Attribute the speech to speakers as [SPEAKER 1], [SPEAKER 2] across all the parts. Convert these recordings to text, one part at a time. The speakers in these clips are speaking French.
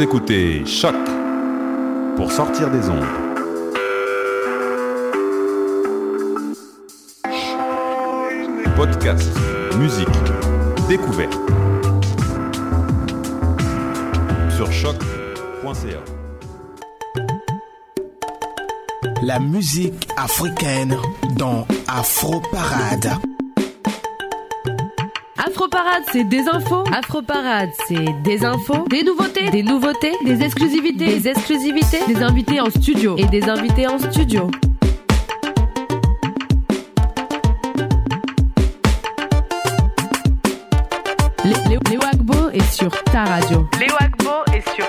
[SPEAKER 1] Écoutez Choc pour sortir des ondes. Podcast, musique, découverte. Sur choc.ca.
[SPEAKER 2] La musique africaine dans Afro Parade.
[SPEAKER 3] Afroparade, c'est des infos. Afroparade, c'est des infos, des nouveautés, des nouveautés, des exclusivités, des exclusivités, des invités en studio et des invités en studio. Lé- Léo Léo Agbo est sur ta radio.
[SPEAKER 4] Léo Agbo est sur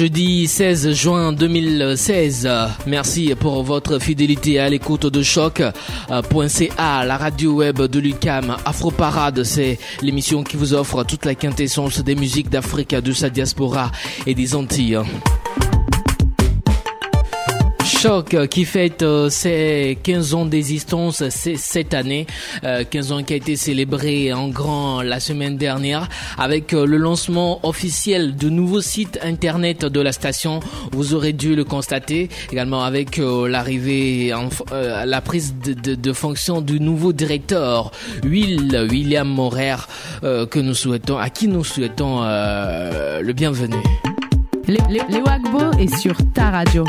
[SPEAKER 5] Jeudi 16 juin 2016. Merci pour votre fidélité à l'écoute de choc.ca, la radio web de l'UCAM. Afro Parade, c'est l'émission qui vous offre toute la quintessence des musiques d'Afrique, de sa diaspora et des Antilles. Choc euh, qui fête euh, ses 15 ans d'existence cette année, euh, 15 ans qui a été célébré en grand la semaine dernière avec euh, le lancement officiel de nouveaux sites internet de la station. Vous aurez dû le constater également avec euh, l'arrivée, euh, la prise de, de- de fonction du nouveau directeur Will William Morer euh, que nous souhaitons, à qui nous souhaitons euh, le bienvenu.
[SPEAKER 3] Lé- Lé- Léo Agbo est sur ta radio.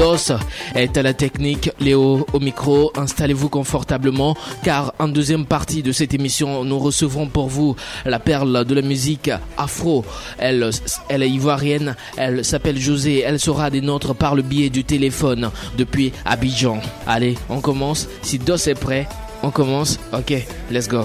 [SPEAKER 5] DOS est à la technique, Léo au micro. Installez-vous confortablement car en deuxième partie de cette émission, nous recevrons pour vous la perle de la musique afro. Elle, elle est ivoirienne, elle s'appelle José, elle sera des nôtres par le biais du téléphone depuis Abidjan. Allez, on commence. Si DOS est prêt, on commence. Ok, let's go.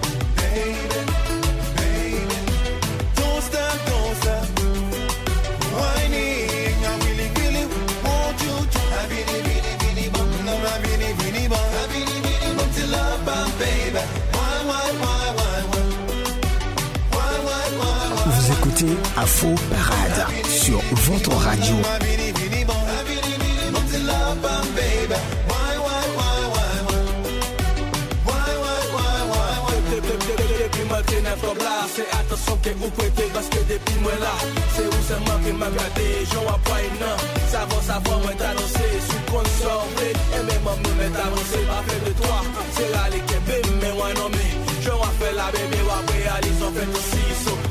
[SPEAKER 6] Depi mwen te nev kom la Se ke ou prete Baske depi mwen la Se ou ke gade nan Savon savon mwen Sou E men mwen mwen Pa fe de toa Se rale ke be men wan non me Joun apay la bebe Wap realise on fait aussi So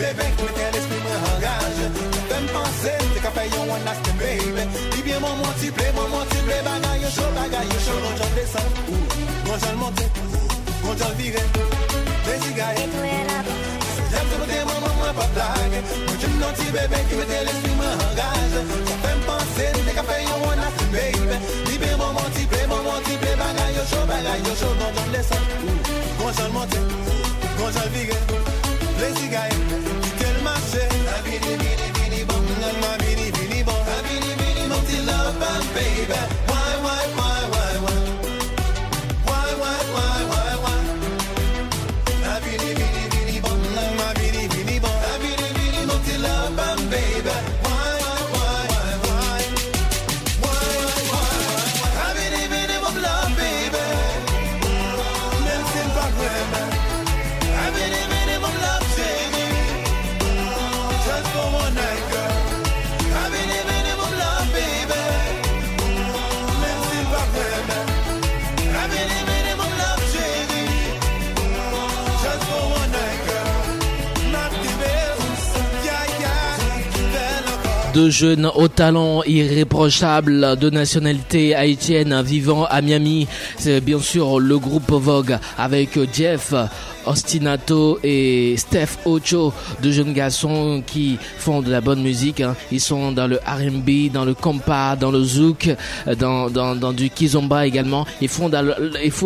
[SPEAKER 4] bebe mwen tel espri mwen angaje Mwen fèm panse mte ka fè yon one last baby. Li bie mwen mwanti ple, mwen mwanti ple Bagay yo chou, bagay yo chou Gonjan desan, gonjan monte, gonjan vire Desi gaye Jèm se mwen te mwen mwen mwen pa plage Mwen jem nan ti bebe ki mwen tel espri mwen angaje Mwen fèm panse mte ka fè yon one last baby. Li bie mwen mwanti ple, mwen mwanti ple Bagay yo chou, bagay yo chou Gonjan desan, gonjan monte, gonjan vire.
[SPEAKER 5] Deux jeunes au talent irréprochable de nationalité haïtienne vivant à Miami. C'est bien sûr le groupe Vogue avec Jeff Ostinato et Steph Ocho, deux jeunes garçons qui font de la bonne musique. hein. Ils sont dans le R&B, dans le compas, dans le zouk, dans, du kizomba également. Ils font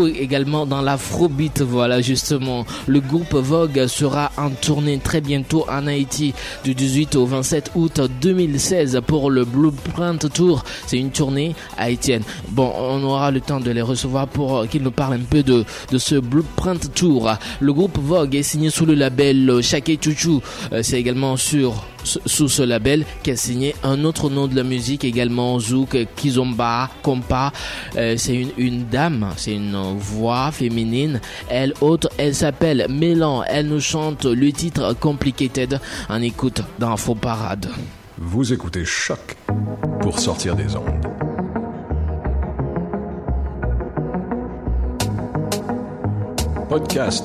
[SPEAKER 5] également dans l'afrobeat. Voilà justement. Le groupe Vogue sera en tournée très bientôt en Haïti du 18 au 27 août 2016 pour le Blueprint Tour. C'est une tournée haïtienne. Bon, on aura le temps de les recevoir pour qu'ils nous parlent un peu de, de ce Blueprint Tour. Le groupe Vogue est signé sous le label Chake Chouchou. Euh, C'est également sur sous ce label qui a signé un autre nom de la musique également Zouk, Kizomba, Kompa. Euh, c'est une, une dame, c'est une voix féminine. Elle autre, elle s'appelle Mélan. Elle nous chante le titre Complicated. En écoute dans Faux Parade.
[SPEAKER 7] Vous écoutez Choc pour sortir des ondes. Podcast,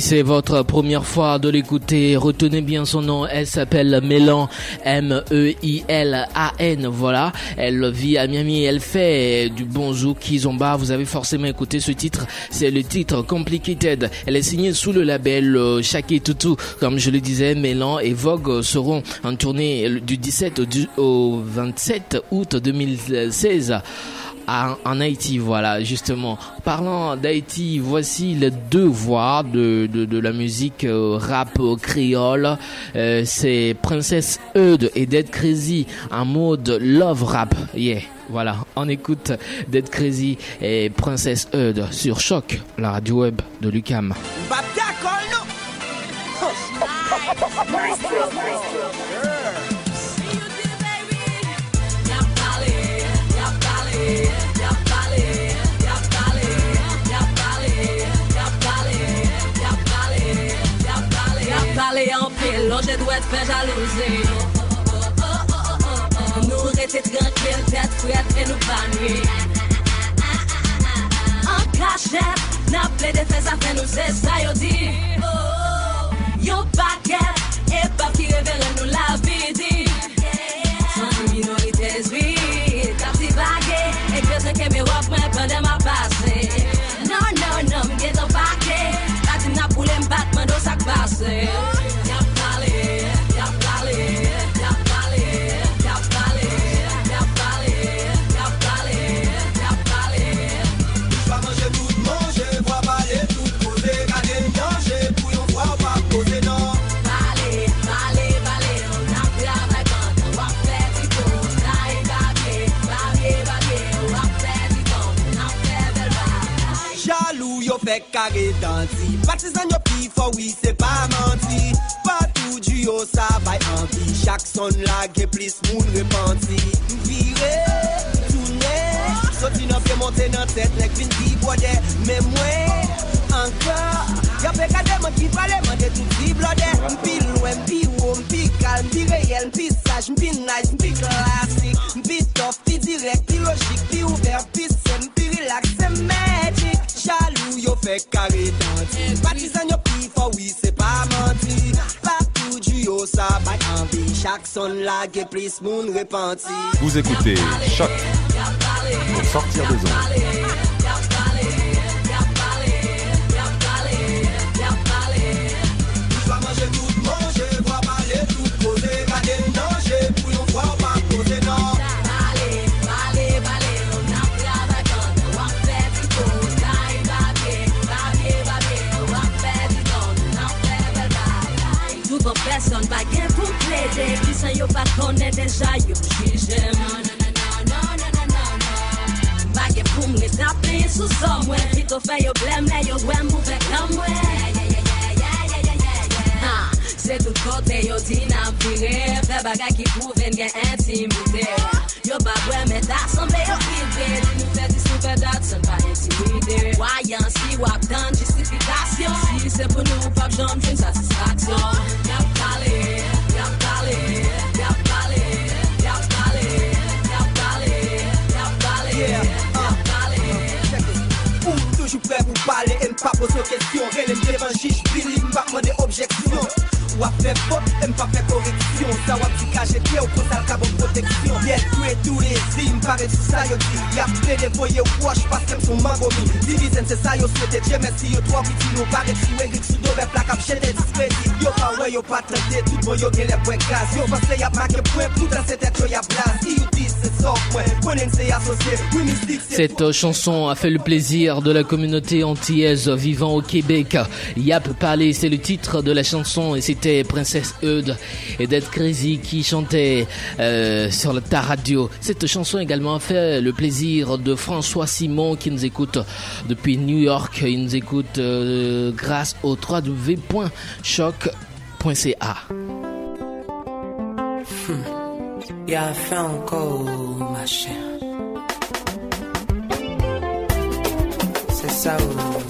[SPEAKER 5] c'est votre première fois de l'écouter, retenez bien son nom. Elle s'appelle Mélan, M-E-I-L-A-N. Voilà. Elle vit à Miami. Elle fait du bon zouk kizomba. Vous avez forcément écouté ce titre. C'est le titre Complicated. Elle est signée sous le label euh, Shaki Tutu. Comme je le disais, Mélan et Vogue seront en tournée du 17 au du- au 27 août 2016 à- en Haïti, voilà, justement. Parlant d'Haïti, voici les deux voix de, de, de la musique euh, rap créole. Euh, c'est Princess Eude et Dead Crazy en mode love rap. Yeah, voilà, on écoute Dead Crazy et Princess Eude sur Choc, la radio web de Lucam.
[SPEAKER 8] Lonje dwet fè jalouze Nou rete tranquil, tèt fwet e nou panwi An kachet, nan ple de fè sa fè nou zè sa yo di Yo paket, e pap ki reveren nou la
[SPEAKER 9] vidi kare danti. Patizan yo pi fo we se pa manti Patou di yo sa bay anvi Chak son la ge plis moun repanti Vire, toune Soti nan pye monte nan tet Lek vin di bode Men mwen, ankor Ya pe kade man ki prale man de tout di blode Mpi lou, mpi ou, mpi kal Mpi reyel, mpi saj, mpi nice, mpi klasik Mpi tof, mpi direk, mpi logik Mpi ouver, mpi sem, mpi relax, men fait carré danti Partisan yo pi fort oui c'est pas menti Partout du yo ça bail envie Chaque son la ge plus moun repenti
[SPEAKER 10] Vous écoutez Choc. Pour sortir des ondes.
[SPEAKER 8] person pa gen pou ple de Pisan yo pa konen deja yo jijem Pa gen pou mwen tapen sou zon mwen Pito fe yo blem le yo wèm pou vek nan mwen Se tout kote yo di nan pire Fe bagay ki pou ven gen intimide Yo pa wèm et asemble yo ide Di nou fe dis nou fe dat sen pa intimide Wayan si wap dan justifikasyon Si se pou nou pap jom
[SPEAKER 9] jen objection. Ou a fait faute, et m'pas fait correction. Ça ou a dit caché pied ou pour ça le cabot protection Bien tué tous les signes, m'paraît sous ça yo dit Y'a fait des voyés ou wash qu'elles sont mangomi Division c'est ça yo souhaité, Dieu merci yo trois petits nous paraît sous Eric sous dos vers plaque à des discrédit Yo pas ouais yo pas traité, tout bon yo gen les points gaz Yo parce y'a pas que point, pour dans cette tête yo y'a place
[SPEAKER 5] Cette chanson a fait le plaisir de la communauté antillaise vivant au Québec. Yap Parler, c'est le titre de la chanson et c'était Princesse Eude et Dead Crazy qui chantait euh, sur la- ta radio. Cette chanson également a fait le plaisir de François Simon qui nous écoute depuis New York. Il nous écoute euh, grâce au www.choc.ca.
[SPEAKER 11] Y'a fait encore, ma chère. C'est ça, oh.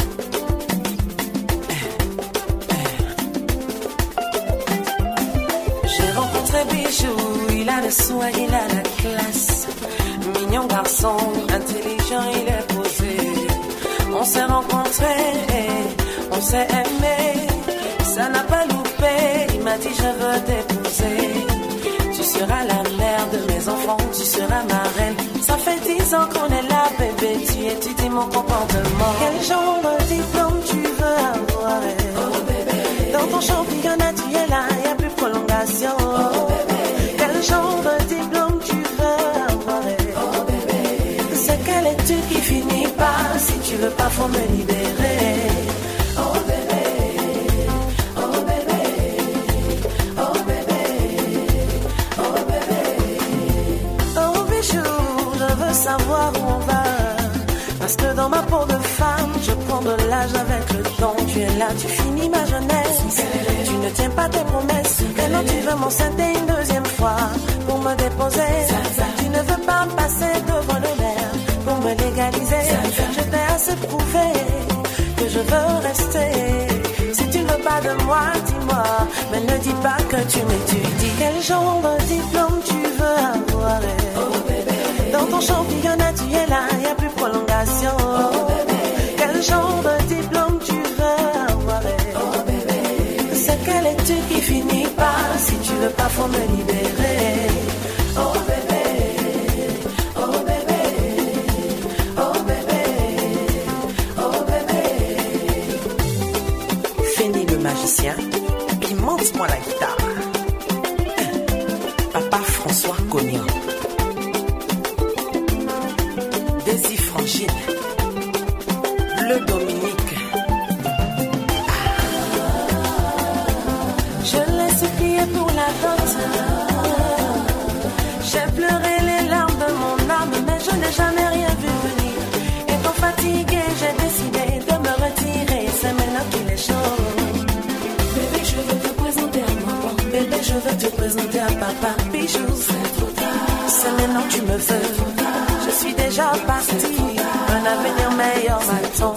[SPEAKER 11] J'ai rencontré Bijou, il a le soin, il a la classe. Mignon garçon, intelligent, il est posé. On s'est rencontrés, on s'est aimé. dit je veux t'épouser. Tu seras la de mes enfants, tu seras ma reine. Ça fait dix ans qu'on est là, bébé, tu étudies mon comportement. Quel genre de diplôme tu veux avoir? Dans ton championnat, tu es là, y a plus de prolongation. Quel genre de diplôme tu veux avoir? C'est quelle étude qui finit pas? Si tu veux pas, faut me libérer. Le. Tu es là, tu finis ma jeunesse. Tu ne tiens pas tes promesses. Maintenant tu veux m'enceinter une deuxième fois pour me déposer. Tu ne veux pas me passer devant le maire pour me légaliser. Je t'ai assez prouvé que je veux rester. Si tu ne veux pas de moi, dis-moi. Mais ne dis pas que tu m'étudies. Quel genre de diplôme tu veux avoir? Dans ton championnat, tu es là, y a plus prolongation. Quel genre de tu veux présenter à papa. Bijou, c'est. C'est maintenant que tu me veux. Je suis déjà parti. Un avenir meilleur m'attend.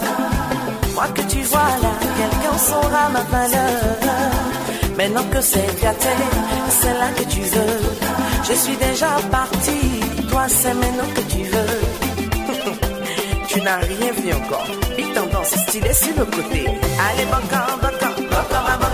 [SPEAKER 11] Moi que tu vois là, quelqu'un saura ma valeur. Maintenant que c'est gâté, c'est là que tu veux. Je suis déjà parti. Toi, c'est maintenant que tu veux. tu n'as rien vu encore. Big tendance stylé sur le côté. Allez, baka, baka, baka, baka,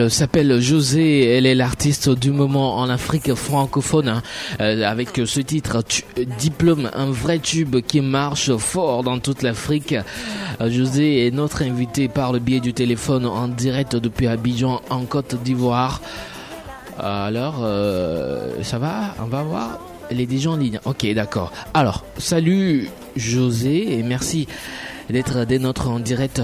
[SPEAKER 5] Elle s'appelle José, elle est l'artiste du moment en Afrique francophone hein, euh, avec ce titre Diplôme, un vrai tube qui marche fort dans toute l'Afrique. Euh, José est notre invité par le biais du téléphone en direct depuis Abidjan en Côte d'Ivoire. Euh, Alors, ça va? On va voir les déjà en ligne. Ok, d'accord. Alors, salut José et merci d'être des nôtres en direct.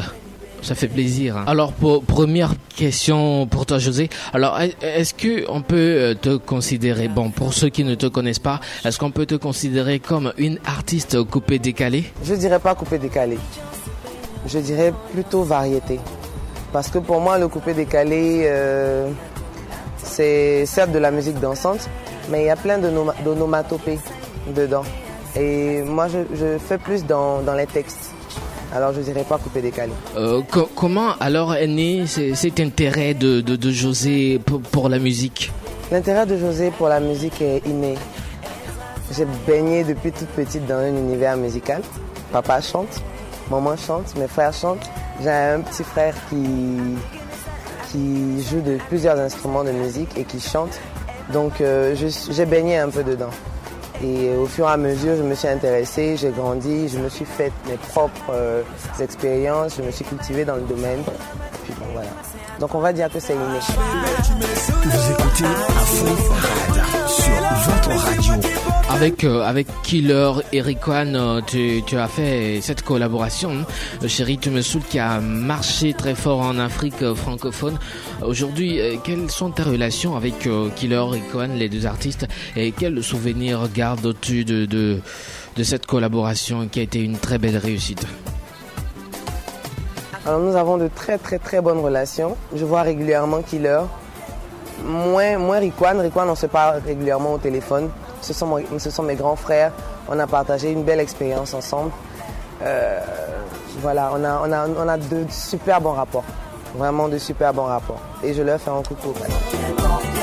[SPEAKER 5] Ça fait plaisir. hein. Alors, pour, première question pour toi, José. Alors, est- est-ce que on peut euh, te considérer, bon, pour ceux qui ne te connaissent pas, est-ce qu'on peut te considérer comme une artiste coupée décalée?
[SPEAKER 12] Je dirais pas coupé décalé. Je dirais plutôt variété. Parce que pour moi, le coupé décalé, euh, c'est certes de la musique dansante, mais il y a plein de noma- d'onomatopées dedans. Et moi, je, fais plus dans les textes. Alors, je dirais pas coupé décalé.
[SPEAKER 5] Euh, co- Comment alors est né cet intérêt de, de, de José pour, pour la musique?
[SPEAKER 12] L'intérêt de José pour la musique est inné. J'ai baigné depuis toute petite dans un univers musical. Papa chante, maman chante, mes frères chantent. J'ai un petit frère qui, qui joue de plusieurs instruments de musique et qui chante. Donc euh, j'ai baigné un peu dedans. Et au fur et à mesure, je me suis intéressée, j'ai grandi, je me suis fait mes propres euh, expériences, je me suis cultivée dans le domaine. Puis bon, voilà. Donc on va dire que c'est inné.
[SPEAKER 13] Vous écoutez sur votre radio.
[SPEAKER 5] Avec, euh, avec Killer et Rikwan, euh, tu, as fait cette collaboration, hein. Le Chéri Tu me saoules qui a marché très fort en Afrique euh, francophone. Aujourd'hui, euh, quelles sont tes relations avec euh, Killer et Rikwan, les deux artistes, et quels souvenirs gardes-tu de, de, de cette collaboration qui a été une très belle réussite?
[SPEAKER 12] Alors nous avons de très très très bonnes relations. Je vois régulièrement Killer. Moins, moins Rikwan. Rikwan, on se parle régulièrement au téléphone. Ce sont, mes grands frères. On a partagé une belle expérience ensemble. Euh, voilà, on a, on, de super bons rapports. Vraiment de super bons rapports. Et je leur fais un coucou. voilà.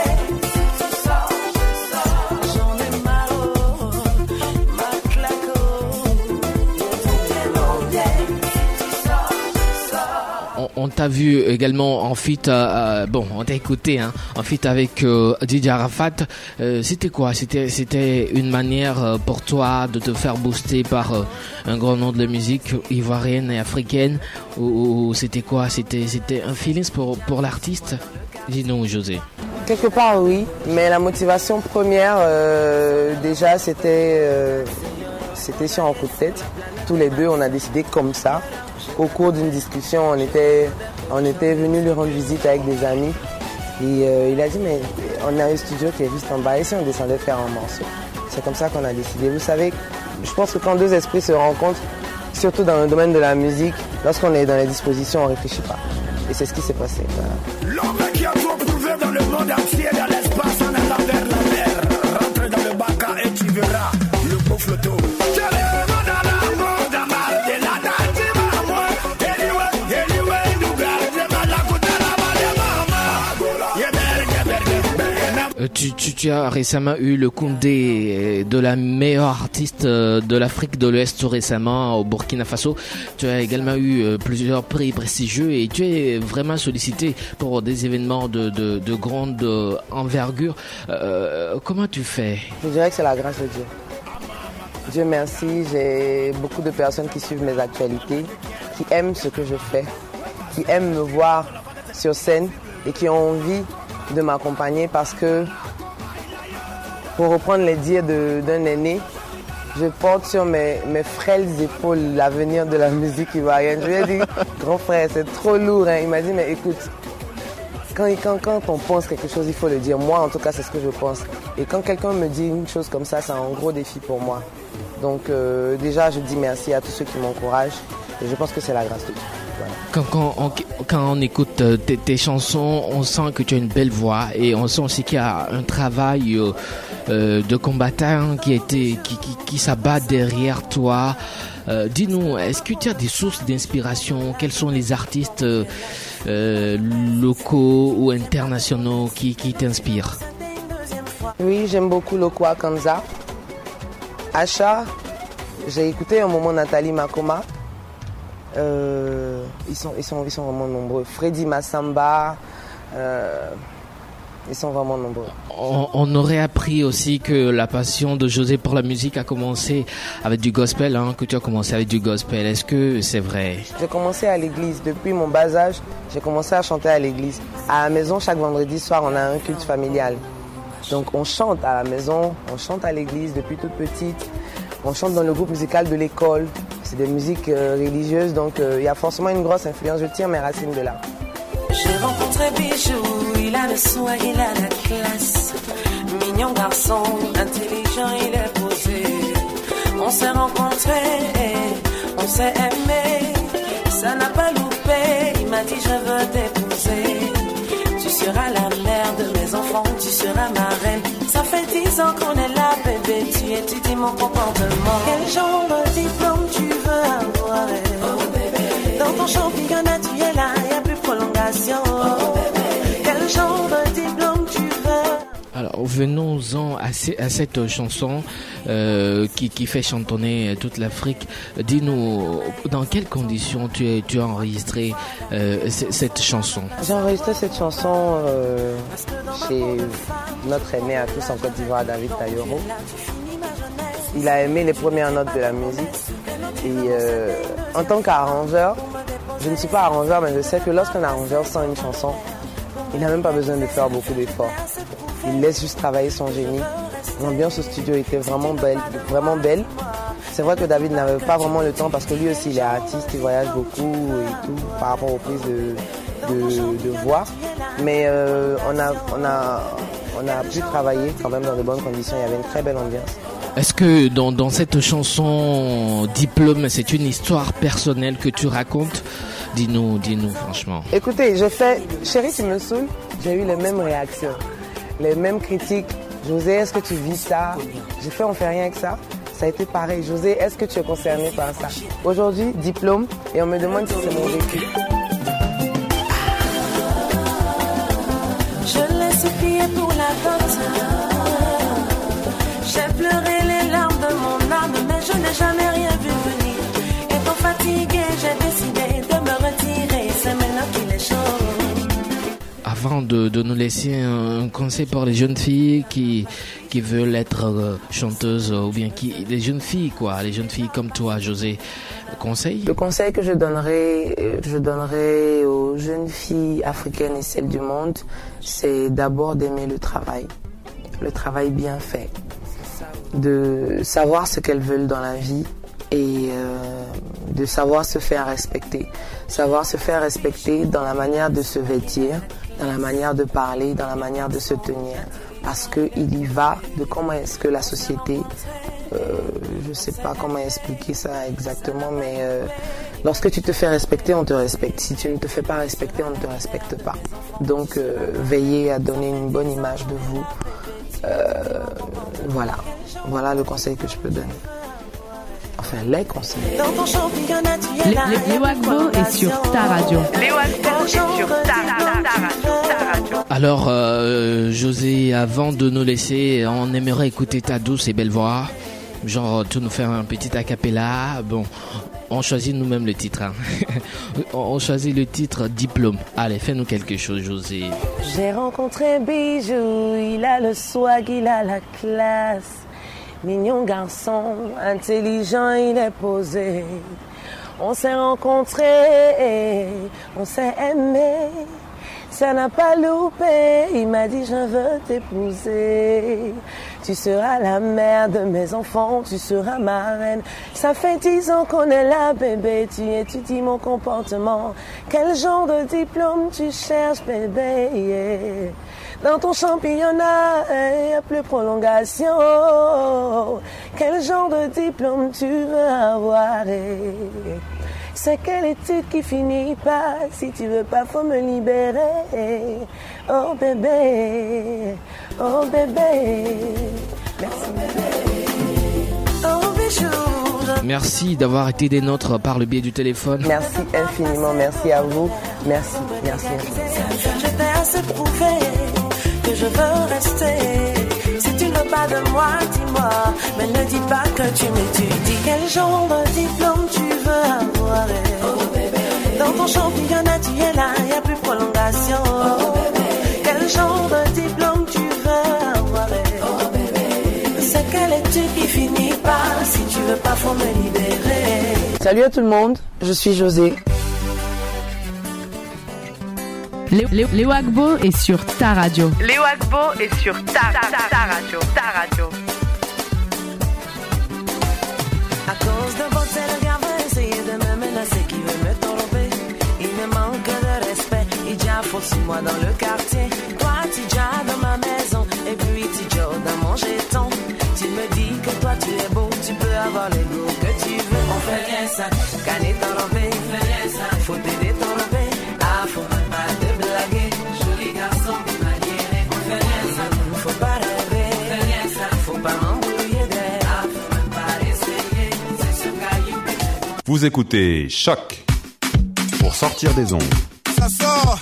[SPEAKER 5] On, t'a vu également en feat, euh, euh, bon, on t'a écouté, hein, en feat avec euh, Didier Arafat. Euh, c'était quoi? C'était une manière pour toi de te faire booster par un grand nom de la musique ivoirienne et africaine? Ou, c'était quoi? C'était un feeling pour pour l'artiste? Dis-nous, José.
[SPEAKER 12] Quelque part, oui. Mais la motivation première, déjà, c'était c'était sur un coup de tête. Tous les deux, on a décidé comme ça. Au cours d'une discussion, on était, on était venu lui rendre visite avec des amis. Et euh, il a dit, mais on a un studio qui est juste en bas. Si on descendait faire un morceau C'est comme ça qu'on a décidé. Vous savez, je pense que quand deux esprits se rencontrent, surtout dans le domaine de la musique, lorsqu'on est dans les dispositions, on ne réfléchit pas. Et c'est ce qui s'est passé.
[SPEAKER 13] Tu,
[SPEAKER 5] tu, tu as récemment eu le Koundé euh, de la meilleure artiste euh, de l'Afrique de l'Ouest tout récemment au Burkina Faso. Tu as également eu euh, plusieurs prix prestigieux et tu es vraiment sollicité pour des événements de, de, de grande envergure. Euh, comment tu fais?
[SPEAKER 12] Je dirais que c'est la grâce de Dieu. Dieu merci, j'ai beaucoup de personnes qui suivent mes actualités, qui aiment ce que je fais, qui aiment me voir sur scène et qui ont envie de m'accompagner parce que, pour reprendre les dires d'un aîné, je porte sur mes, mes frêles épaules l'avenir de la musique ivoirienne. Je lui ai dit, grand frère, c'est trop lourd. hein. Il m'a dit, mais écoute, quand, quand, quand on pense quelque chose, il faut le dire. Moi, en tout cas, c'est ce que je pense. Et quand quelqu'un me dit une chose comme ça, c'est un gros défi pour moi. Donc, euh, déjà, je dis merci à tous ceux qui m'encouragent. Et je pense que c'est la grâce de Dieu. Voilà.
[SPEAKER 5] quand, quand, on, quand on écoute euh, tes, tes chansons, on sent que tu as une belle voix et on sent aussi qu'il y a un travail euh, de combattant qui, a été, qui, qui, qui s'abat derrière toi. Euh, Dis-nous, est-ce que tu as des sources d'inspiration? Quels sont les artistes locaux ou internationaux qui, qui t'inspirent?
[SPEAKER 12] Oui, j'aime beaucoup Lokwa Kanza. Acha, j'ai écouté un moment Nathalie Makoma. Euh, ils, sont, ils, sont, ils sont vraiment nombreux. Freddy Massamba, euh, ils sont vraiment nombreux.
[SPEAKER 5] on, on aurait appris aussi que la passion de José pour la musique a commencé avec du gospel, hein, que tu as commencé avec du gospel. Est-ce que c'est vrai?
[SPEAKER 12] J'ai commencé à l'église. Depuis mon bas âge, j'ai commencé à chanter à l'église. À la maison, chaque vendredi soir, on a un culte familial. Donc on chante à la maison, on chante à l'église depuis toute petite. On chante dans le groupe musical de l'école. C'est des musiques euh, religieuses, donc euh, il y a forcément une grosse influence. Je tire mes racines de là.
[SPEAKER 11] J'ai rencontré Bijou, il a le soin, il a la classe. Mignon garçon, intelligent, il est posé. On s'est rencontrés, on s'est aimé. Ça n'a pas loupé, il m'a dit je veux t'épouser. Tu seras la mère de mes enfants, tu seras ma reine. Ça fait dix ans qu'on est là, bébé, tu étudies mon comportement. Quel genre de diplôme tu veux avoir? Dans ton championnat, tu es là, y a plus prolongation.
[SPEAKER 5] Venons-en à, ce- à cette chanson euh, qui, fait chantonner toute l'Afrique. Dis-nous dans quelles conditions tu, as enregistré euh, cette chanson?
[SPEAKER 12] J'ai enregistré cette chanson euh, chez notre aîné à tous en Côte d'Ivoire, David Tayoro. Il a aimé les premières notes de la musique. Et en tant qu'arrangeur, je ne suis pas arrangeur, mais je sais que lorsqu'un arrangeur sent une chanson, il n'a même pas besoin de faire beaucoup d'efforts. Il laisse juste travailler son génie L'ambiance au studio était vraiment belle, vraiment belle. C'est vrai que David n'avait pas vraiment le temps parce que lui aussi il est artiste, il voyage beaucoup et tout par rapport aux prises de, de, de voix. Mais euh, on, a, on, a, on a pu travailler quand même dans de bonnes conditions. Il y avait une très belle ambiance.
[SPEAKER 5] Est-ce que dans, dans cette chanson Diplôme, c'est une histoire personnelle que tu racontes? Dis-nous, dis-nous franchement.
[SPEAKER 12] Écoutez, j'ai fait Chérie, tu me saoules. J'ai eu les mêmes réactions, les mêmes critiques. José, est-ce que tu vis ça? J'ai fait On fait rien avec ça. Ça a été pareil. José, est-ce que tu es concerné par ça? Aujourd'hui, diplôme, et on me demande si c'est mon vécu.
[SPEAKER 11] Je l'ai supplié pour la. J'ai pleuré
[SPEAKER 5] Avant de, nous laisser un conseil pour les jeunes filles qui, qui veulent être euh, chanteuses ou bien qui, les jeunes filles quoi, les jeunes filles comme toi, José, conseil?
[SPEAKER 12] Le conseil que je donnerais, euh, je aux jeunes filles africaines et celles du monde, c'est d'abord d'aimer le travail, le travail bien fait, de savoir ce qu'elles veulent dans la vie et euh, de savoir se faire respecter. Savoir se faire respecter dans la manière de se vêtir, dans la manière de parler, dans la manière de se tenir. Parce qu'il y va de comment est-ce que la société, euh, je ne sais pas comment expliquer ça exactement, mais euh, lorsque tu te fais respecter, on te respecte. Si tu ne te fais pas respecter, on ne te respecte pas. Donc euh, veillez à donner une bonne image de vous. Euh, voilà, voilà le conseil que je peux donner. Enfin, les conseils.
[SPEAKER 3] Les Wagbo est sur ta radio.
[SPEAKER 14] Léo Agbo est sur ta radio.
[SPEAKER 5] Alors, euh, José, avant de nous laisser, on aimerait écouter ta douce et belle voix. Genre, tu nous faire un petit acapella. Bon, on choisit nous-mêmes le titre. hein. on choisit le titre Diplôme. Allez, fais-nous quelque chose, José.
[SPEAKER 11] J'ai rencontré Bijou, il a le swag, il a la classe. Mignon garçon, intelligent, il est posé. On s'est rencontrés, on s'est aimé. Ça n'a pas loupé, il m'a dit je veux t'épouser. Tu seras la mère de mes enfants, tu seras ma reine. Ça fait dix ans qu'on est là, bébé, tu étudies mon comportement. Quel genre de diplôme tu cherches, bébé? Dans ton championnat, il n'y a plus prolongation. Quel genre de diplôme tu veux avoir? C'est quelle étude qui finit pas Si tu veux pas, faut me libérer. Oh bébé, oh bébé. Merci bébé. Oh bijou.
[SPEAKER 5] Merci d'avoir été des nôtres par le biais du téléphone.
[SPEAKER 12] Merci infiniment, merci à vous. Merci, merci infiniment.
[SPEAKER 11] Je t'ai assez prouvé que je veux rester. Tu ne veux pas de moi, dis-moi. Mais ne dis pas que tu m'étudies. Quel genre de diplôme tu veux avoir? Eh? Dans ton championnat, tu es là, n'y a plus prolongation. Quel genre de diplôme tu veux avoir? C'est quelle étude qui finit pas Si tu veux pas, faut me libérer.
[SPEAKER 12] Salut à tout le monde, je suis José.
[SPEAKER 3] Léo, Léo- Léo Agbo est sur ta radio.
[SPEAKER 14] Léo Agbo est sur ta, ta, ta, ta radio, ta radio.
[SPEAKER 11] À cause de votre le gars veut essayer de me menacer, qui veut me tromper. Il me manque de respect, il déjà six mois dans le quartier. Toi, tu déjà dans ma maison, et puis tu dans mon jeton. Tu me dis que toi tu es beau, tu peux avoir les goûts que tu veux. On fait rien ça,
[SPEAKER 10] Vous écoutez Choc pour sortir des ondes.
[SPEAKER 13] Ça sort,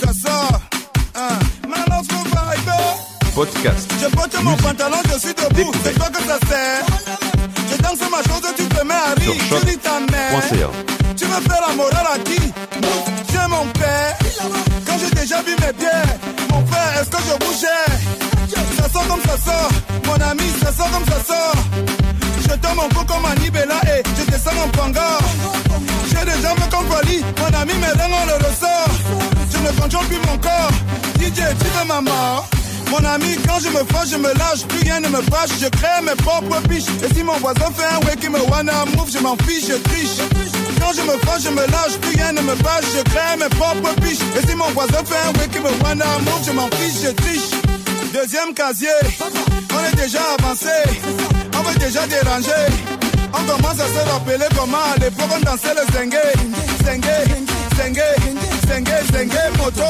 [SPEAKER 13] ça sort. Hein.
[SPEAKER 10] Podcast,
[SPEAKER 13] Je porte mon pantalon, je suis debout. C'est toi que ça sert. Je danse ma chose, tu te mets à rire. Je dis ta mère. Tu veux faire la morale à qui? J'ai mon père. Quand j'ai déjà vu mes pieds, mon père, est-ce que je bougeais Ça sort comme ça sort. Mon ami, ça sort comme ça sort. Je tombe mon cou comme un Nibela et je J'ai des jambes comme Wally. Mon ami, mes on le ressort. Je ne contrôle plus mon corps. DJ, tu veux ma mort Mon ami, quand je me fâche, je me lâche, plus rien ne me fâche, je crée mes propres biches. Et si mon voisin fait un way qui me wanna move, je m'en fiche, je triche. Quand je me fâche, je me lâche, plus rien ne me fâche, je crée mes propres biches. Et si mon voisin fait un way qui me wanna move, je m'en fiche, je triche. Deuxième casier, on est déjà avancé, on veut déjà déranger. On commence à se rappeler comment à l'époque on dansait le zengue, zengue, zengue, zengue, zengue, moto.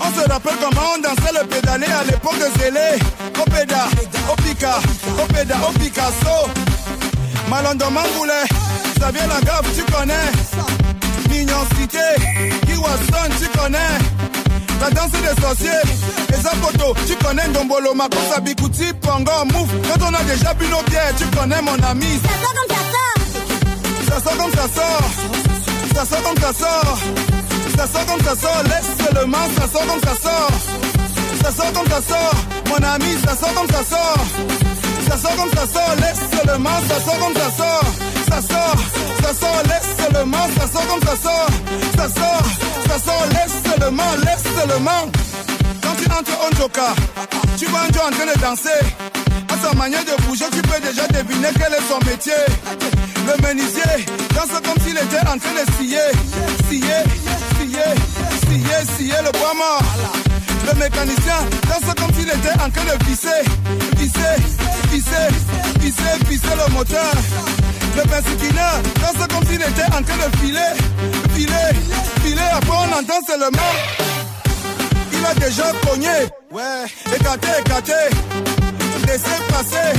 [SPEAKER 13] On se rappelle comment on dansait le pédalé à l'époque de Zélé. Opéda, Opika, Opéda, Picasso. Malondo Mamboulet, Xavier Lagaffe, tu connais. La danse des sorciers, les apotos, tu connais Ndombolo, Makosa, Bikuti, Pongo, Mouf. Quand on a déjà bu nos bières, tu connais mon ami. Ça sort comme ça sort. Ça sort comme ça sort. Ça sort comme ça sort. Ça sort comme ça sort. Laisse seulement, ça sort comme ça sort. Ça sort comme ça sort. Mon ami, ça sort comme ça sort. Ça sort comme ça sort. Laisse seulement, ça sort comme ça sort. Ça sort, ça sort, laisse seulement, ça sort comme ça sort. Ça sort, ça sort, laisse seulement, laisse seulement. Quand tu entres en joker, tu vois un Joe en train de danser. À sa manière de bouger, tu peux déjà deviner quel est son métier. Le menuisier danse comme s'il était en train de scier, scier, scier, scier, scier le bois mort. Le mécanicien danse comme s'il était en train de visser, visser, visser, visser, visser le moteur. Le persiquineur danse comme s'il était en train de filer, filer, filer. Après on entend seulement. Il a déjà cogné, ouais, écarté, écarté. Laissez passer,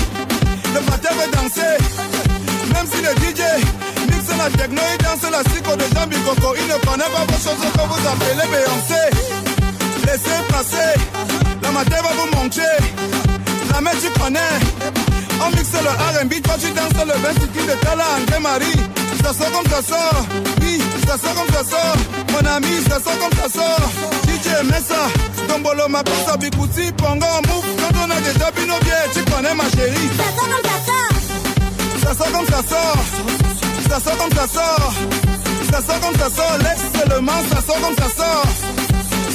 [SPEAKER 13] le matin veut danser. Même si le DJ mixe la techno, il danse la psycho de Jean Bikoko. Il ne connaît pas vos choses que vous appelez Beyoncé. Laissez passer, la matin va vous manquer. La main tu connais. On mixe le R&B, toi tu danses le 28 de Tala André Marie. Ça sort comme ça sort, oui, ça sort comme ça sort. Mon ami, ça sort comme ça sort. DJ Messa, Dombolo, ma pasta, Bikuti, Pongo, Mouf. Quand on a nos bières, tu connais ma chérie. Ça sort comme ça sort. Ça sort comme ça sort. Ça sort comme ça sort. Ça sort comme ça sort. Laisse seulement, ça sort comme ça sort.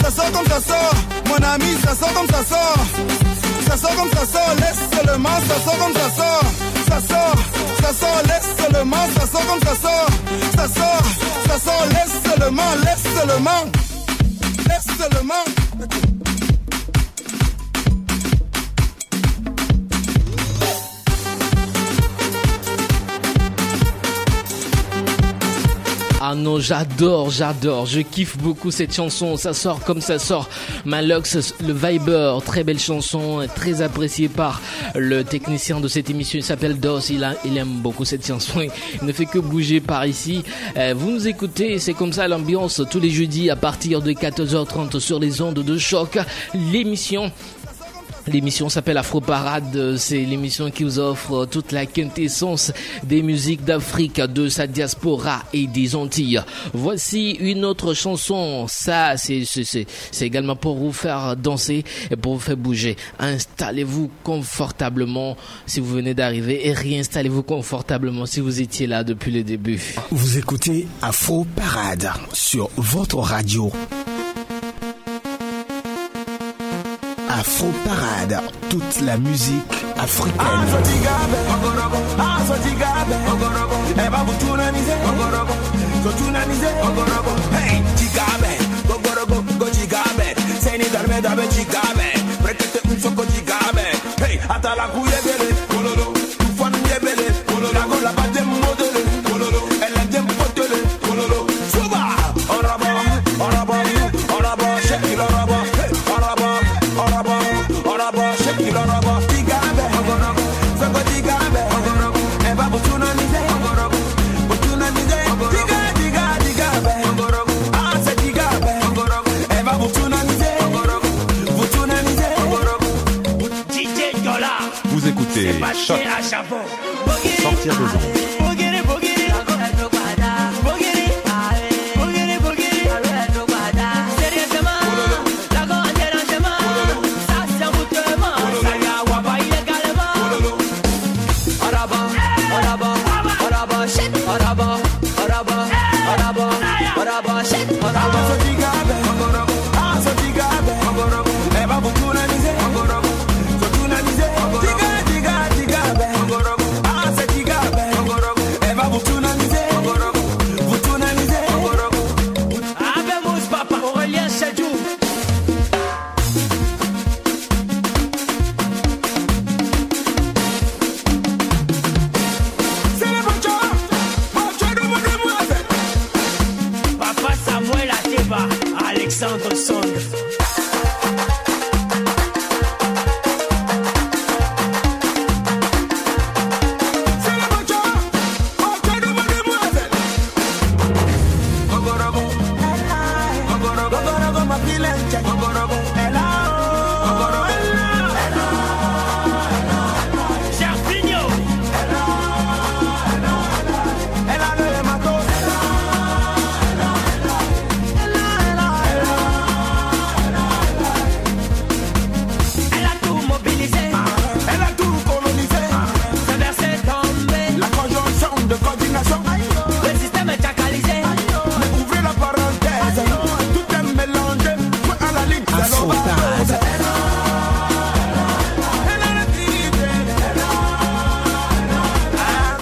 [SPEAKER 13] Ça sort comme ça sort. Mon ami, ça sort comme ça sort. Ça sort comme ça sort, laisse seulement, ça sort comme ça sort. Ça sort, ça sort, laisse seulement, ça sort comme ça sort. Ça sort, ça sort, laisse seulement, laisse seulement. Laisse seulement.
[SPEAKER 5] Ah non, j'adore, j'adore, je kiffe beaucoup cette chanson, ça sort comme ça sort. Malox, le Viber, très belle chanson, très appréciée par le technicien de cette émission, il s'appelle Dos, il, il aime beaucoup cette chanson, il ne fait que bouger par ici. Euh, vous nous écoutez, c'est comme ça l'ambiance tous les jeudis à partir de 14h30 sur les ondes de choc, l'émission L'émission s'appelle Afro Parade, c'est l'émission qui vous offre toute la quintessence des musiques d'Afrique, de sa diaspora et des Antilles. Voici une autre chanson, ça c'est également pour vous faire danser et pour vous faire bouger. Installez-vous confortablement si vous venez d'arriver et réinstallez-vous confortablement si vous étiez là depuis le début.
[SPEAKER 2] Vous écoutez Afro Parade sur votre radio. Afro Parade, toute la musique africaine.
[SPEAKER 9] Hey,
[SPEAKER 10] sortir des ondes.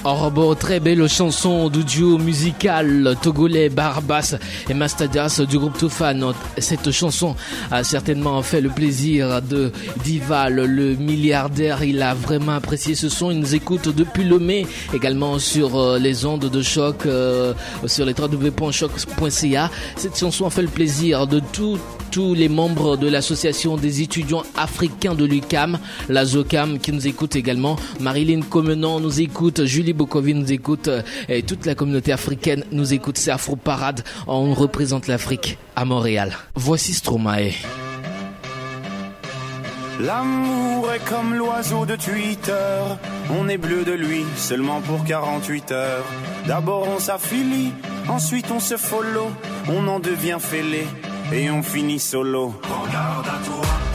[SPEAKER 5] Orbo, très belle chanson du duo musical togolais Barbas et Mastadias du groupe Toufan. Cette chanson a certainement fait le plaisir de Dival, le milliardaire. Il a vraiment apprécié ce son. Il nous écoute depuis le mai, également sur euh, les ondes de choc, euh, sur les www.choc.ca. Cette chanson a fait le plaisir de tout tous les membres de l'association des étudiants africains de l'UCAM, la ZOCAM, qui nous écoute également. Marilyn Comenon nous écoute, Julie Bokovi nous écoute, euh, et toute la communauté africaine nous écoute. C'est Afro Parade. On représente l'Afrique à Montréal. Voici Stromae.
[SPEAKER 15] L'amour est comme l'oiseau de Twitter. On est bleu de lui seulement pour 48 heures. D'abord on s'affilie, ensuite on se follow. On en devient fêlé et on finit solo.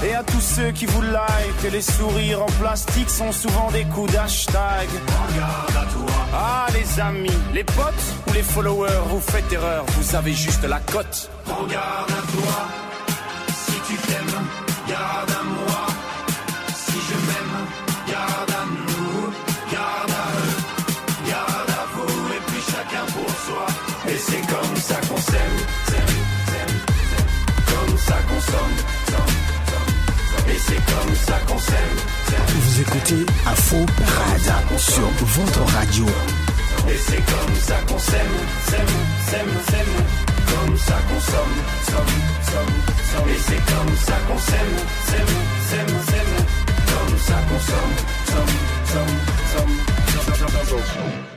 [SPEAKER 15] Et à tous ceux qui vous like, les sourires en plastique sont souvent des coups d'hashtag. Ah les amis, les potes ou les followers, vous faites erreur, vous avez juste la cote. Regarde à toi. Si tu t'aimes, c'est comme ça qu'on s'aime.
[SPEAKER 2] Vous écoutez Afro Parade sur votre radio.
[SPEAKER 15] Et c'est comme ça qu'on s'aime, s'aime, s'aime, s'aime. Comme ça qu'on somme, somme, somme, somme. Et c'est comme ça qu'on s'aime, s'aime, s'aime, s'aime. Comme ça qu'on somme, somme, somme, somme, somme, somme, somme, somme.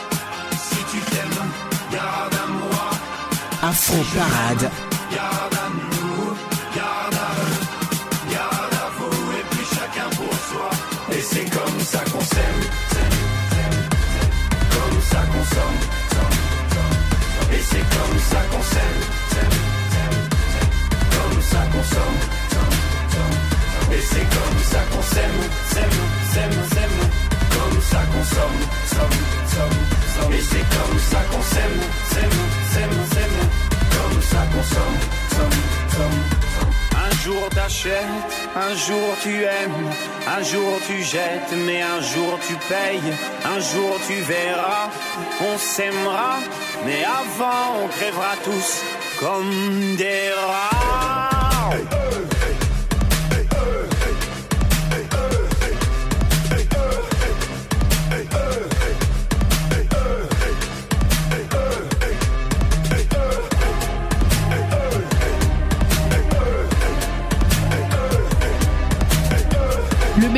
[SPEAKER 2] Afro Parade
[SPEAKER 15] nous, et puis chacun pour soi. Et c'est comme ça qu'on s'aime, comme ça c'est comme ça qu'on c'est comme ça qu'on s'aime, s'aime, s'aime, s'aime. Comme ça qu'on somme, somme, somme. Et c'est comme ça qu'on s'aime, s'aime, s'aime, s'aime. comme ça qu'on somme, somme, somme, somme. Un jour t'achètes, un jour tu aimes, un jour tu jettes, mais un jour tu payes, un jour tu verras, on s'aimera, mais avant on crèvera tous comme des rats.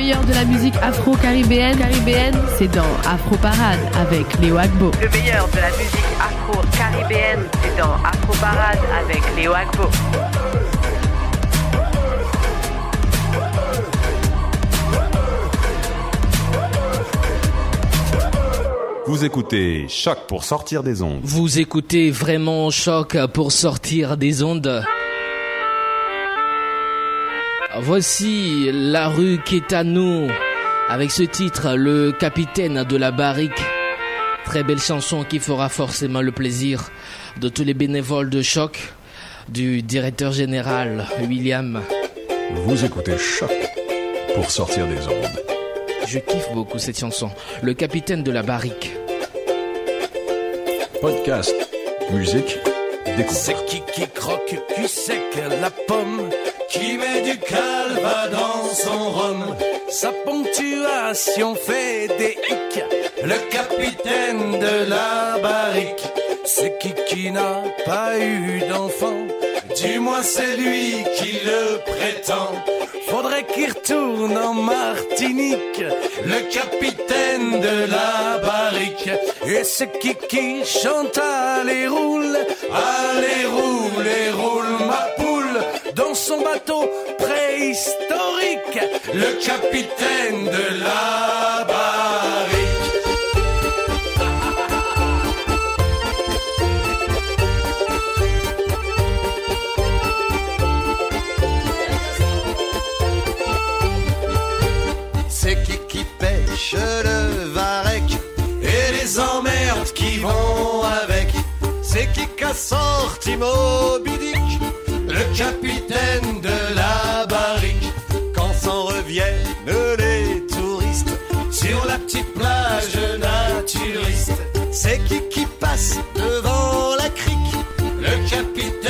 [SPEAKER 3] Meilleur de la musique afro-caribéenne, caribéenne, c'est dans Afro Parade avec Léo Agbo.
[SPEAKER 14] Le meilleur de la musique afro-caribéenne, c'est dans Afro Parade avec Léo Agbo.
[SPEAKER 10] Vous écoutez Choc pour sortir des ondes.
[SPEAKER 5] Vous écoutez vraiment Choc pour sortir des ondes. Voici la rue qui est à nous avec ce titre, le capitaine de la barrique. Très belle chanson qui fera forcément le plaisir de tous les bénévoles de choc, du directeur général William.
[SPEAKER 16] Vous écoutez Choc pour sortir des ondes.
[SPEAKER 5] Je kiffe beaucoup cette chanson, le capitaine de la barrique.
[SPEAKER 16] Podcast, musique, découverte.
[SPEAKER 9] C'est qui qui croque cul sec la pomme Qui met du calva dans son rhum. Sa ponctuation fait des hicks Le capitaine de la barrique C'est qui qui n'a pas eu d'enfant. Du moins c'est lui qui le prétend. Faudrait qu'il retourne en Martinique. Le capitaine de la barrique Et c'est qui qui chante Allez roule. Allez roule et roule ma dans son bateau préhistorique, le capitaine de la barrique.
[SPEAKER 15] le varec et les emmerdes qui vont avec. C'est qui casse sorti Moby Dick capitaine de la barrique. Quand s'en reviennent les touristes sur la petite plage naturiste, c'est qui qui passe devant la crique, le capitaine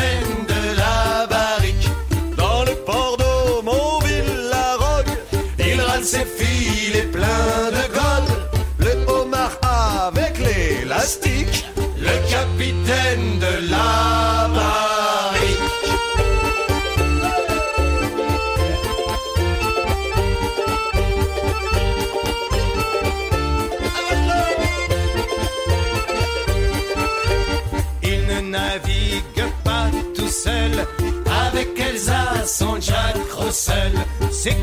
[SPEAKER 15] C'est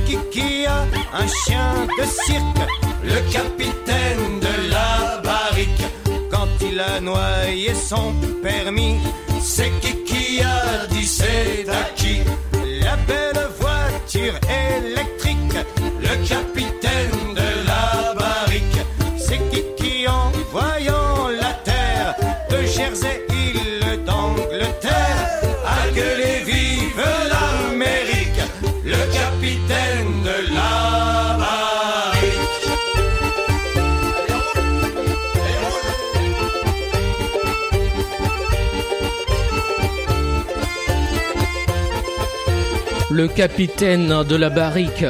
[SPEAKER 15] a un chien de cirque, le capitaine de la barrique. Quand il a noyé son permis, c'est qui a dit c'est à qui La belle voiture électrique, le capitaine Le capitaine de la barrique.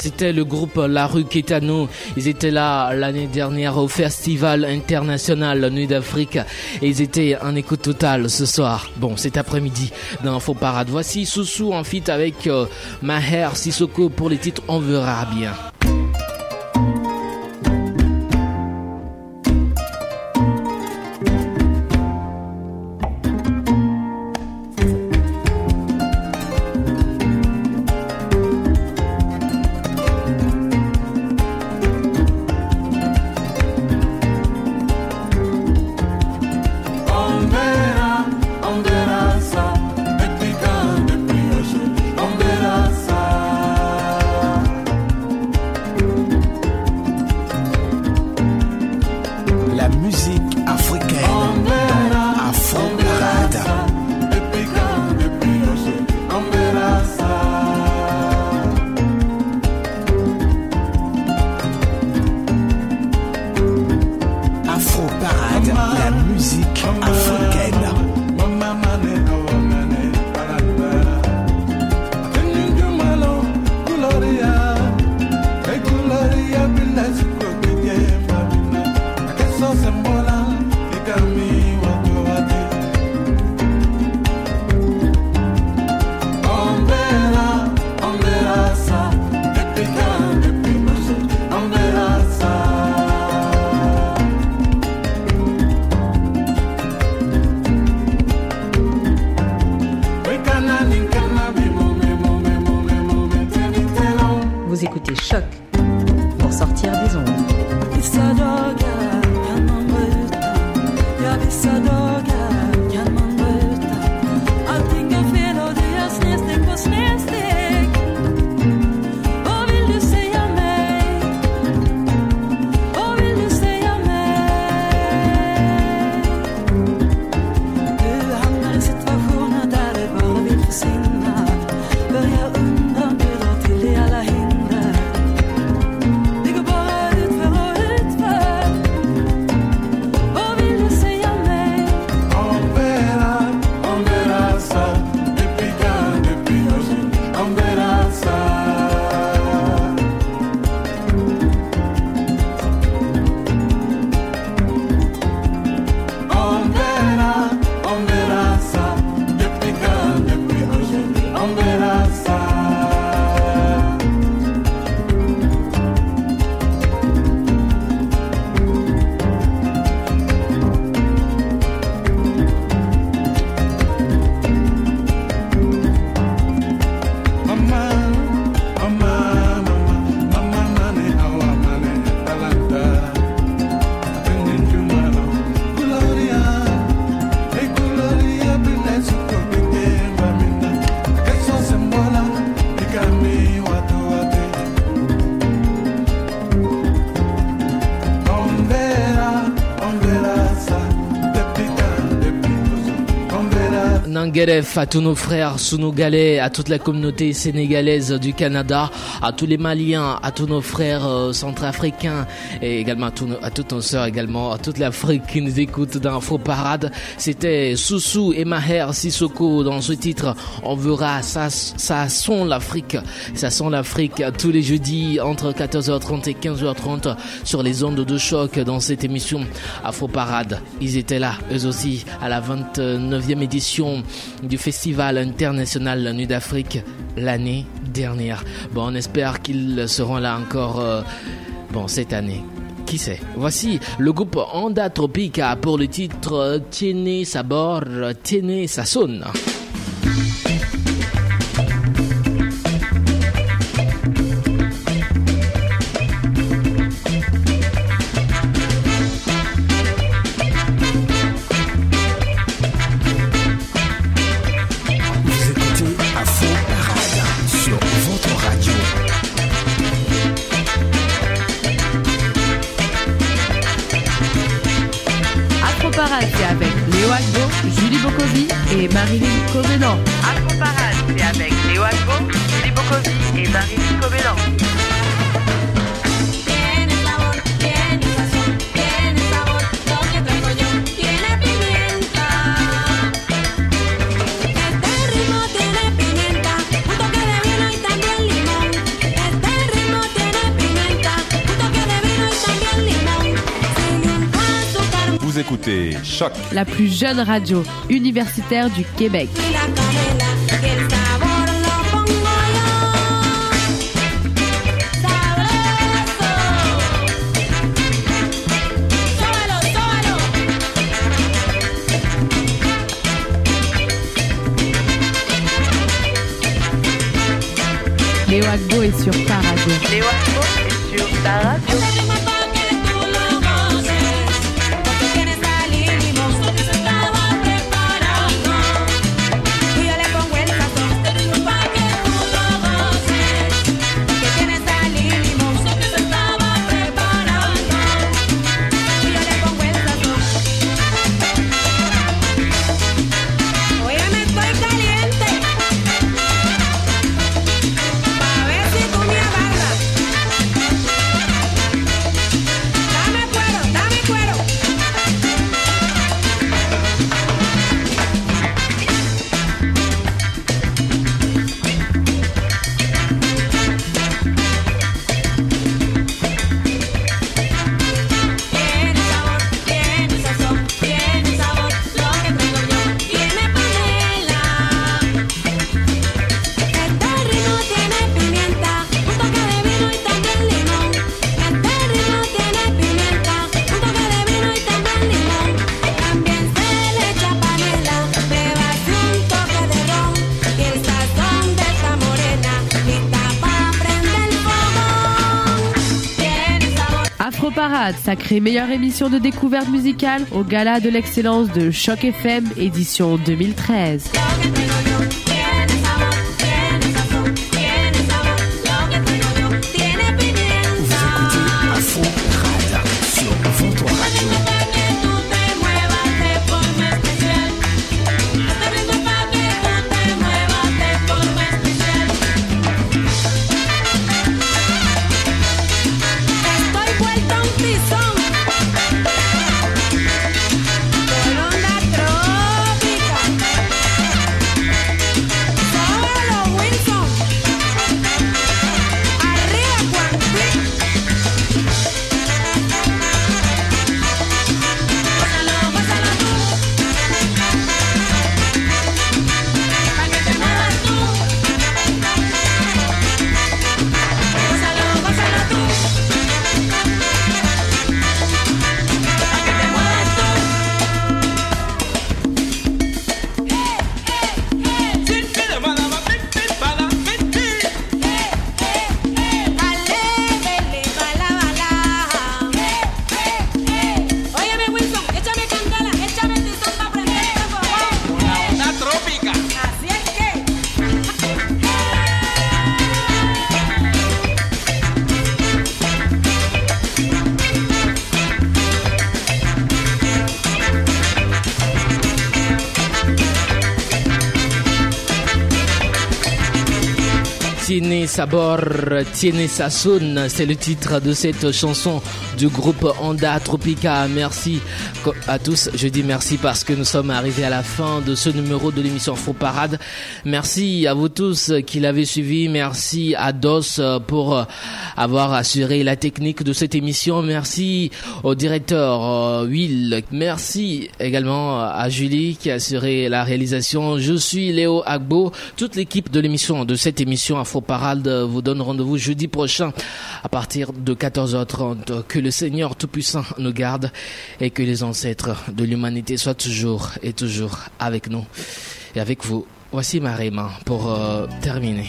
[SPEAKER 17] C'était le groupe La Rue Kitano. Ils étaient là l'année dernière au Festival International Nuit d'Afrique. Et ils étaient en écoute totale ce soir. Bon, cet après-midi dans Info Parade. Voici Soussou en feat avec euh, Maher Sissoko pour les titres On verra bien.
[SPEAKER 5] À tous nos frères sénégalais, à toute la communauté sénégalaise du Canada, à tous les Maliens, à tous nos frères euh, centrafricains et également à toutes nos sœurs également, à toute l'Afrique qui nous écoute dans Faux Parade. C'était Soussou et Maher Sissoko dans ce titre. On verra, ça, ça sent l'Afrique. Ça sent l'Afrique tous les jeudis entre 14h30 et 15h30 sur les ondes de choc dans cette émission Afro Parade. Ils étaient là, eux aussi, à la 29e édition du Festival international La Nuit d'Afrique l'année dernière. Bon, on espère qu'ils seront là encore, euh, bon, cette année. Qui sait? Voici le groupe Onda Tropica pour le titre Tiene Sabor, Tiene Sazon.
[SPEAKER 1] Choc
[SPEAKER 3] La plus jeune radio universitaire du Québec. Léo Agbo est sur ta radio.
[SPEAKER 18] Léo Agbo est sur ta radio.
[SPEAKER 3] Parade, sacrée meilleure émission de découverte musicale au Gala de l'excellence de Choc FM, édition 2013.
[SPEAKER 5] Tiene Sabor, Tiene Sassoon, c'est le titre de cette chanson du groupe Honda Tropica. Merci à tous. Je dis merci parce que nous sommes arrivés à la fin de ce numéro de l'émission Faux Parade. Merci à vous tous qui l'avez suivi. Merci à DOS pour avoir assuré la technique de cette émission. Merci au directeur euh, Will. Merci également à Julie qui a assuré la réalisation. Je suis Léo Agbo. Toute l'équipe de l'émission, de cette émission Afro Parade vous donne rendez-vous jeudi prochain à partir de 14h30. Que le Seigneur Tout-Puissant nous garde et que les ancêtres de l'humanité soient toujours et toujours avec nous et avec vous. Voici Maréma pour euh, terminer.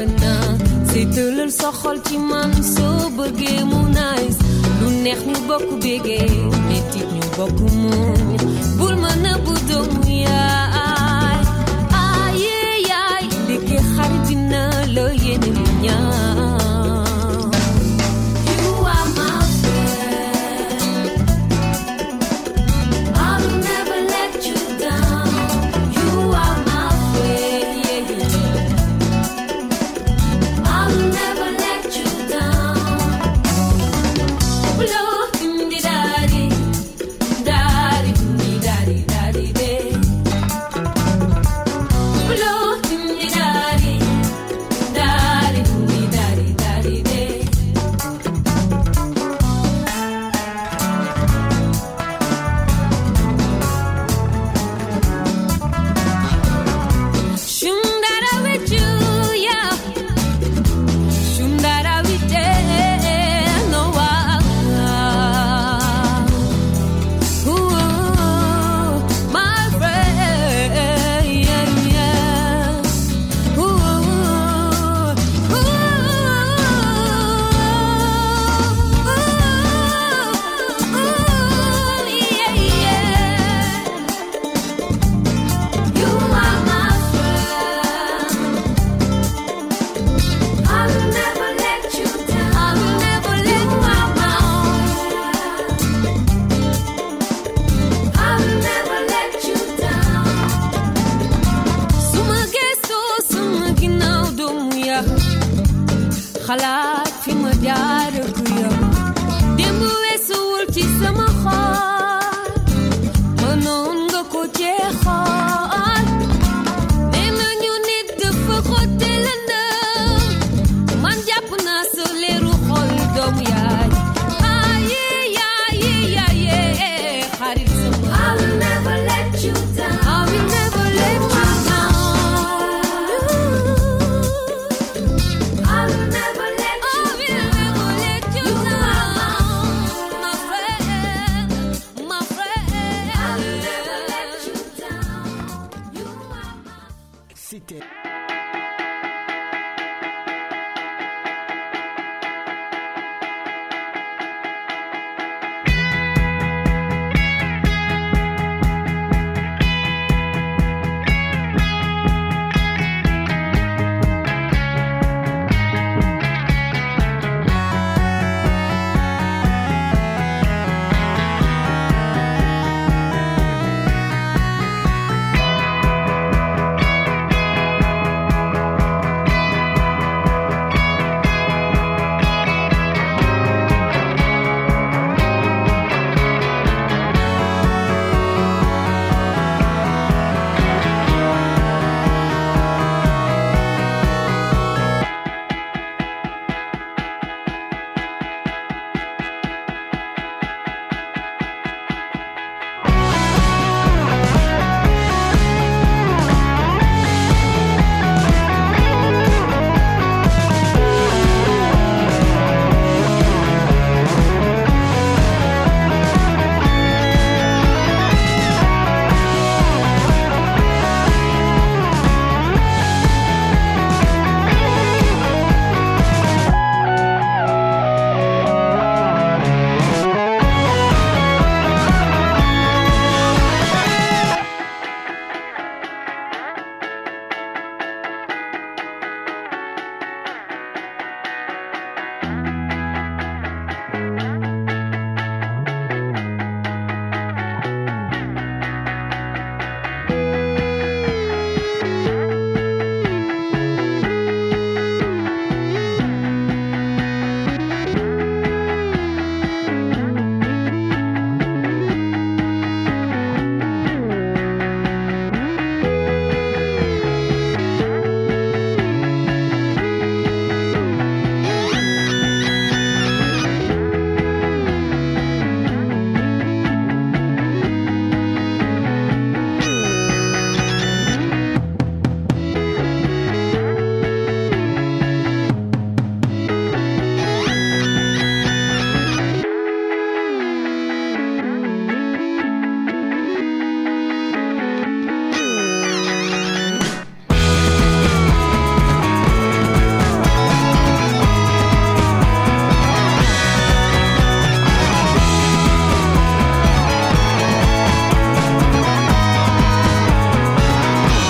[SPEAKER 7] xarit jafe na seetalal sa xol ci man soo bëggee mu nice. Lu neex ñu bokk bégee metit ñu